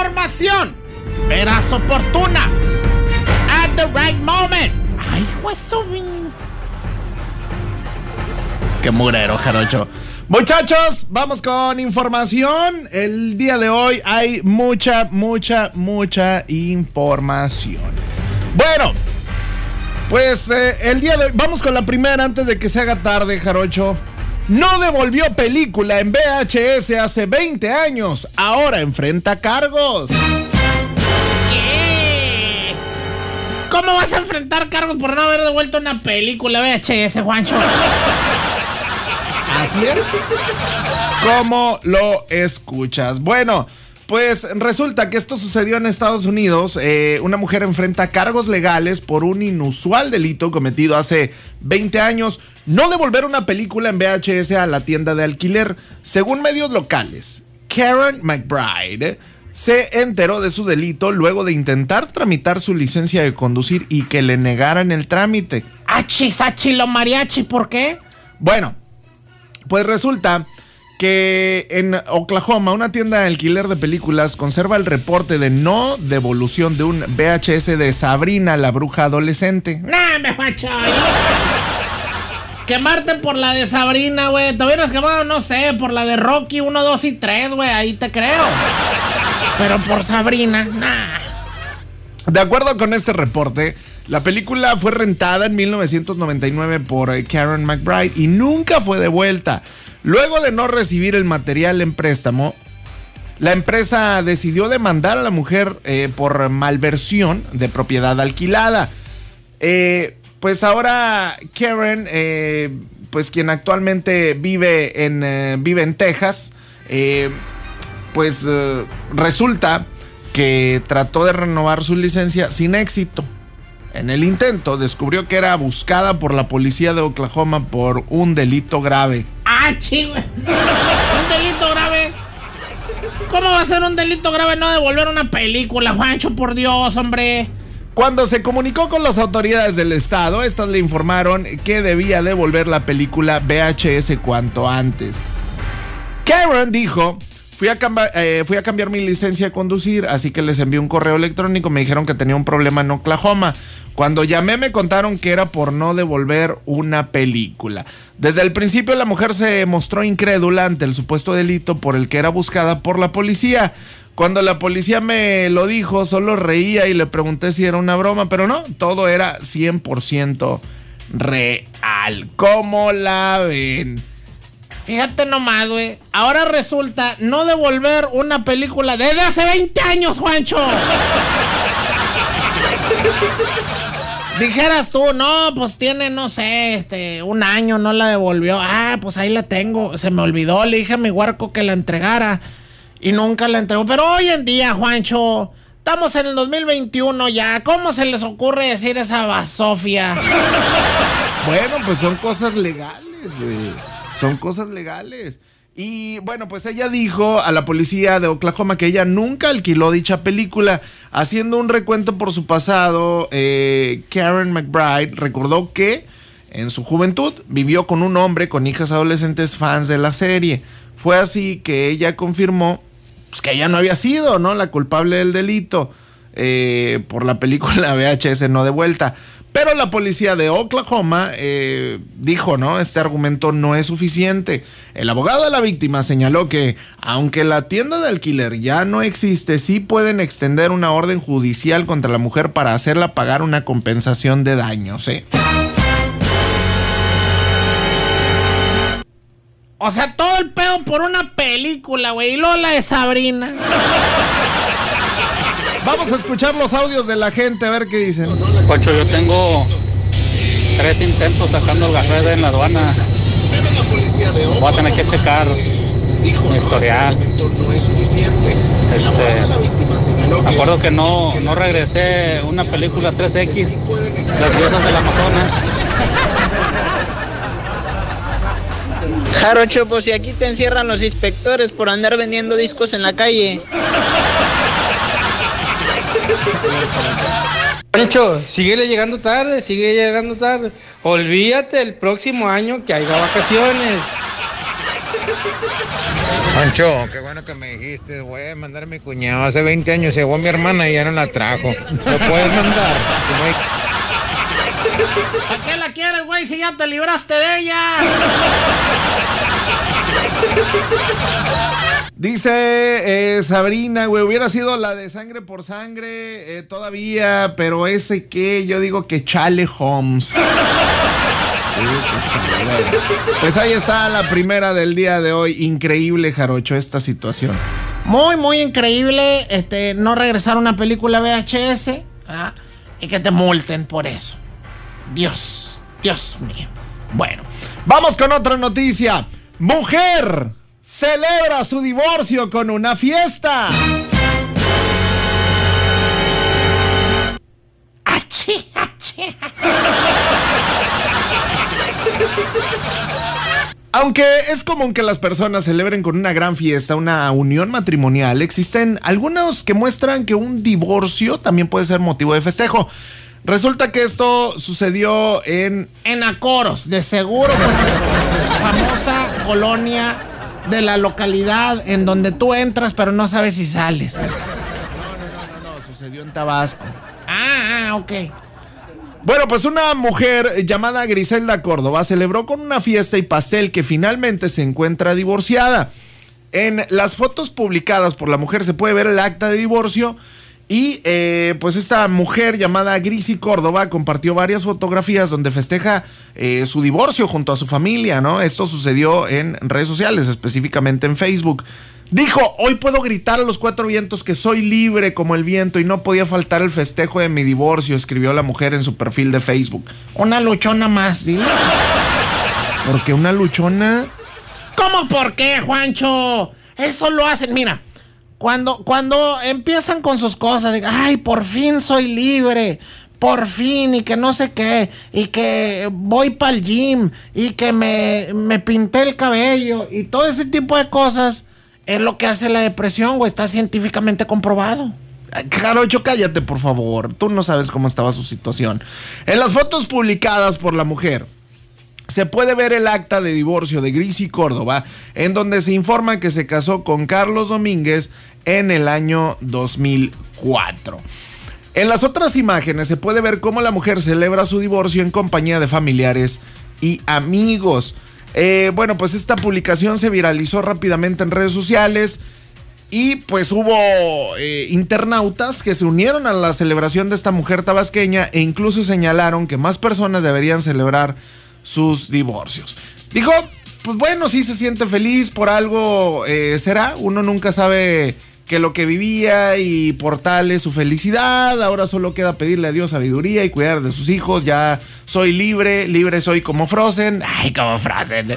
información verás oportuna at the right moment. Ay, juez, Qué murero, Jarocho. Muchachos, vamos con información. El día de hoy hay mucha, mucha, mucha información. Bueno, pues eh, el día de hoy, vamos con la primera antes de que se haga tarde, Jarocho. No devolvió película en VHS hace 20 años. Ahora enfrenta cargos. ¿Qué? ¿Cómo vas a enfrentar cargos por no haber devuelto una película VHS, Juancho? Así es. ¿Cómo lo escuchas? Bueno, pues resulta que esto sucedió en Estados Unidos. Eh, una mujer enfrenta cargos legales por un inusual delito cometido hace 20 años. No devolver una película en VHS a la tienda de alquiler. Según medios locales, Karen McBride se enteró de su delito luego de intentar tramitar su licencia de conducir y que le negaran el trámite. Achis, achilo mariachi, ¿por qué? Bueno, pues resulta que en Oklahoma una tienda de alquiler de películas conserva el reporte de no devolución de un VHS de Sabrina la bruja adolescente. Nah, me macho. Quemarte por la de Sabrina, güey. Te hubieras quemado, no sé, por la de Rocky 1, 2 y 3, güey. Ahí te creo. Pero por Sabrina, nah. De acuerdo con este reporte, la película fue rentada en 1999 por eh, Karen McBride y nunca fue devuelta. Luego de no recibir el material en préstamo, la empresa decidió demandar a la mujer eh, por malversión de propiedad alquilada. Eh, pues ahora Karen, pues quien actualmente vive en, vive en Texas, pues resulta que trató de renovar su licencia sin éxito. En el intento descubrió que era buscada por la policía de Oklahoma por un delito grave. ¡Ah, chico! ¿Un delito grave? ¿Cómo va a ser un delito grave no devolver una película, Juancho? Por Dios, hombre. Cuando se comunicó con las autoridades del estado, estas le informaron que debía devolver la película VHS cuanto antes. Karen dijo Fui a, eh, fui a, cambiar mi licencia de conducir, así que les envié un correo electrónico. Me dijeron que tenía un problema en Oklahoma. Cuando llamé me contaron que era por no devolver una película. Desde el principio la mujer se mostró incrédula ante el supuesto delito por el que era buscada por la policía. Cuando la policía me lo dijo, solo reía y le pregunté si era una broma, pero no, todo era 100% real. ¿Cómo la ven? Fíjate nomás, güey. Ahora resulta no devolver una película desde hace 20 años, Juancho. Dijeras tú, no, pues tiene, no sé, este, un año, no la devolvió. Ah, pues ahí la tengo. Se me olvidó, le dije a mi huarco que la entregara. Y nunca la entregó. Pero hoy en día, Juancho, estamos en el 2021 ya. ¿Cómo se les ocurre decir esa basofia? Bueno, pues son cosas legales, güey. Son cosas legales. Y bueno, pues ella dijo a la policía de Oklahoma que ella nunca alquiló dicha película. Haciendo un recuento por su pasado, eh, Karen McBride recordó que en su juventud vivió con un hombre con hijas adolescentes fans de la serie. Fue así que ella confirmó pues, que ella no había sido ¿no? la culpable del delito eh, por la película VHS no de vuelta. Pero la policía de Oklahoma eh, dijo, ¿no? Este argumento no es suficiente. El abogado de la víctima señaló que, aunque la tienda de alquiler ya no existe, sí pueden extender una orden judicial contra la mujer para hacerla pagar una compensación de daños, ¿eh? O sea, todo el pedo por una película, güey. Y Lola de Sabrina. Vamos a escuchar los audios de la gente, a ver qué dicen. Cocho, yo tengo tres intentos sacando el garrede en la aduana. Voy a tener que checar mi historial. Este, me acuerdo que no, no regresé una película 3X, Las diosas del Amazonas. Jarocho, pues si aquí te encierran los inspectores por andar vendiendo discos en la calle. Pancho, síguele llegando tarde, sigue llegando tarde. Olvídate el próximo año que haya vacaciones. Pancho, qué bueno que me dijiste. Voy a mandar a mi cuñado. Hace 20 años llegó mi hermana y ya no la trajo. ¿Lo puedes mandar? ¿Para qué la quieres, güey, si ya te libraste de ella? Dice eh, Sabrina, güey, hubiera sido la de sangre por sangre eh, todavía, pero ese que yo digo que Chale Holmes. Pues ahí está la primera del día de hoy. Increíble, Jarocho, esta situación. Muy, muy increíble este, no regresar una película VHS ¿ah? y que te multen por eso. Dios, Dios mío. Bueno, vamos con otra noticia. Mujer celebra su divorcio con una fiesta. ¡Achi, achi! Aunque es común que las personas celebren con una gran fiesta una unión matrimonial, existen algunos que muestran que un divorcio también puede ser motivo de festejo. Resulta que esto sucedió en... En Acoros, de seguro, famosa colonia de la localidad en donde tú entras pero no sabes si sales. No, no, no, sucedió en Tabasco. Ah, ah, ok. Bueno, pues una mujer llamada Griselda Córdoba celebró con una fiesta y pastel que finalmente se encuentra divorciada. En las fotos publicadas por la mujer se puede ver el acta de divorcio y eh, pues esta mujer llamada Grisi Córdoba compartió varias fotografías donde festeja eh, su divorcio junto a su familia, ¿no? Esto sucedió en redes sociales, específicamente en Facebook. Dijo, hoy puedo gritar a los cuatro vientos que soy libre como el viento y no podía faltar el festejo de mi divorcio, escribió la mujer en su perfil de Facebook. Una luchona más, dile. Porque una luchona... ¿Cómo por qué, Juancho? Eso lo hacen, mira. Cuando, cuando empiezan con sus cosas, de, ay, por fin soy libre, por fin, y que no sé qué, y que voy para el gym, y que me, me pinté el cabello, y todo ese tipo de cosas, es lo que hace la depresión, güey, está científicamente comprobado. Jarocho, cállate, por favor. Tú no sabes cómo estaba su situación. En las fotos publicadas por la mujer, se puede ver el acta de divorcio de Grisi Córdoba, en donde se informa que se casó con Carlos Domínguez en el año 2004. En las otras imágenes se puede ver cómo la mujer celebra su divorcio en compañía de familiares y amigos. Eh, bueno, pues esta publicación se viralizó rápidamente en redes sociales. Y pues hubo eh, internautas que se unieron a la celebración de esta mujer tabasqueña e incluso señalaron que más personas deberían celebrar sus divorcios. Dijo, pues bueno, sí se siente feliz por algo eh, será. Uno nunca sabe que lo que vivía y por tal es su felicidad. Ahora solo queda pedirle a Dios sabiduría y cuidar de sus hijos. Ya soy libre, libre soy como Frozen. Ay, como Frozen.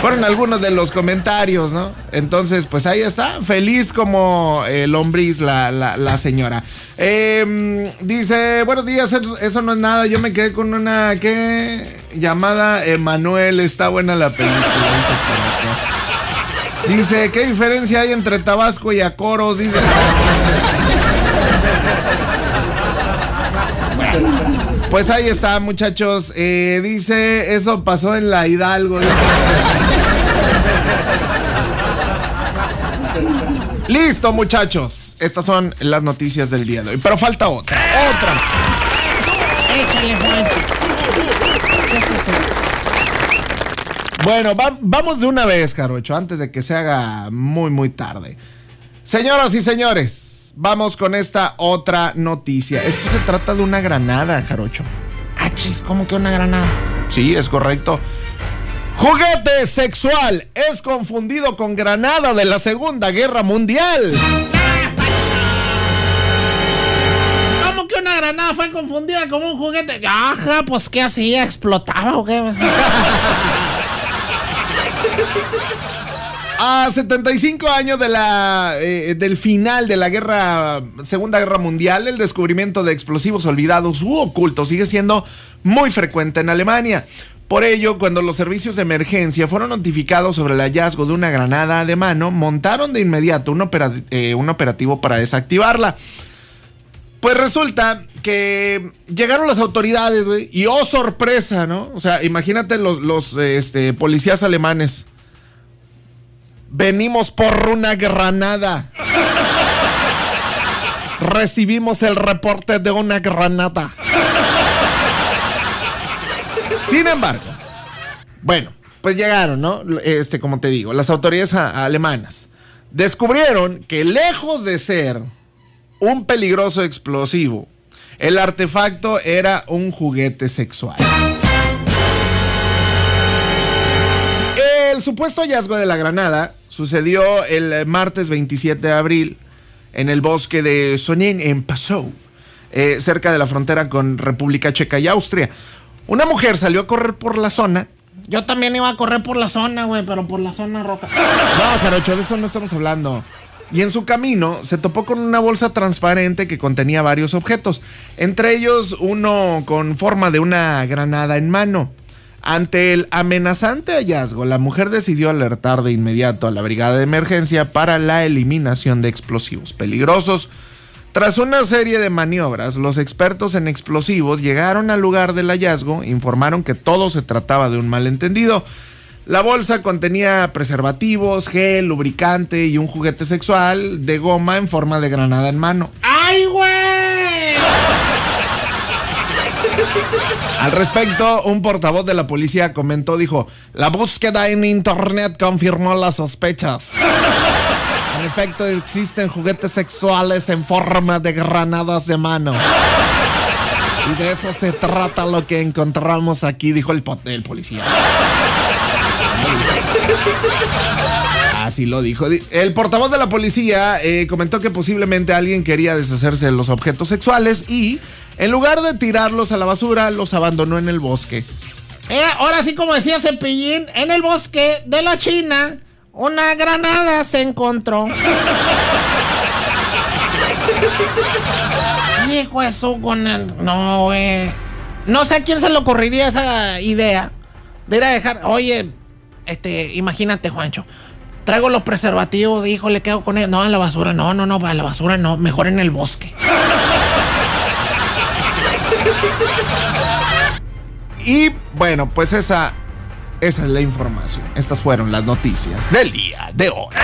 Fueron algunos de los comentarios, ¿no? Entonces, pues ahí está. Feliz como eh, lombriz la, la, señora. Eh, dice, buenos días, eso, eso no es nada. Yo me quedé con una, ¿qué? Llamada Emanuel. Está buena la película. Dice, ¿qué diferencia hay entre Tabasco y Acoros? Dice. Pues ahí está, muchachos. Eh, dice, eso pasó en la Hidalgo. Listo, muchachos. Estas son las noticias del día de hoy. Pero falta otra. Otra. Échale. ¿Qué sucede? Bueno, va- vamos de una vez, Jarocho, antes de que se haga muy, muy tarde. Señoras y señores, vamos con esta otra noticia. Esto se trata de una granada, Jarocho. Ah, chis, ¿cómo que una granada? Sí, es correcto. Juguete sexual es confundido con granada de la Segunda Guerra Mundial. ¿Cómo que una granada fue confundida con un juguete? Ajá, pues ¿qué hacía? ¿Explotaba o qué? A 75 años eh, del final de la guerra, Segunda Guerra Mundial, el descubrimiento de explosivos olvidados u ocultos sigue siendo muy frecuente en Alemania. Por ello, cuando los servicios de emergencia fueron notificados sobre el hallazgo de una granada de mano, montaron de inmediato un, eh, operativo para desactivarla. Pues resulta que llegaron las autoridades, güey, y oh sorpresa, ¿no? O sea, imagínate los, los este, policías alemanes Venimos por una granada. Recibimos el reporte de una granada. Sin embargo, bueno, pues llegaron, ¿no? Este, como te digo, las autoridades alemanas descubrieron que lejos de ser un peligroso explosivo, el artefacto era un juguete sexual. El supuesto hallazgo de la granada sucedió el martes 27 de abril en el bosque de Sonin en Passau, eh, cerca de la frontera con República Checa y Austria. Una mujer salió a correr por la zona. Yo también iba a correr por la zona, güey, pero por la zona roja. No, Jarocho, de eso no estamos hablando. Y en su camino se topó con una bolsa transparente que contenía varios objetos, entre ellos uno con forma de una granada en mano. Ante el amenazante hallazgo, la mujer decidió alertar de inmediato a la brigada de emergencia para la eliminación de explosivos peligrosos. Tras una serie de maniobras, los expertos en explosivos llegaron al lugar del hallazgo, informaron que todo se trataba de un malentendido. La bolsa contenía preservativos, gel, lubricante y un juguete sexual de goma en forma de granada en mano. ¡Ay, Al respecto, un portavoz de la policía comentó, dijo, la búsqueda en internet confirmó las sospechas. En efecto, existen juguetes sexuales en forma de granadas de mano. Y de eso se trata lo que encontramos aquí, dijo el, po- el policía. Así lo dijo. Di- El portavoz de la policía eh, comentó que posiblemente alguien quería deshacerse de los objetos sexuales y, en lugar de tirarlos a la basura, los abandonó en el bosque. Eh, ahora sí, como decía Cepillín, en el bosque de la China, una granada se encontró. Hijo eso con el. No, güey. No sé a quién se le ocurriría esa idea de ir a dejar. Oye, este, imagínate, Juancho. Traigo los preservativos, hijo, le quedo con ellos. No, a la basura, no, no, no, a la basura no, mejor en el bosque. Y bueno, pues esa, esa es la información. Estas fueron las noticias del día de hoy.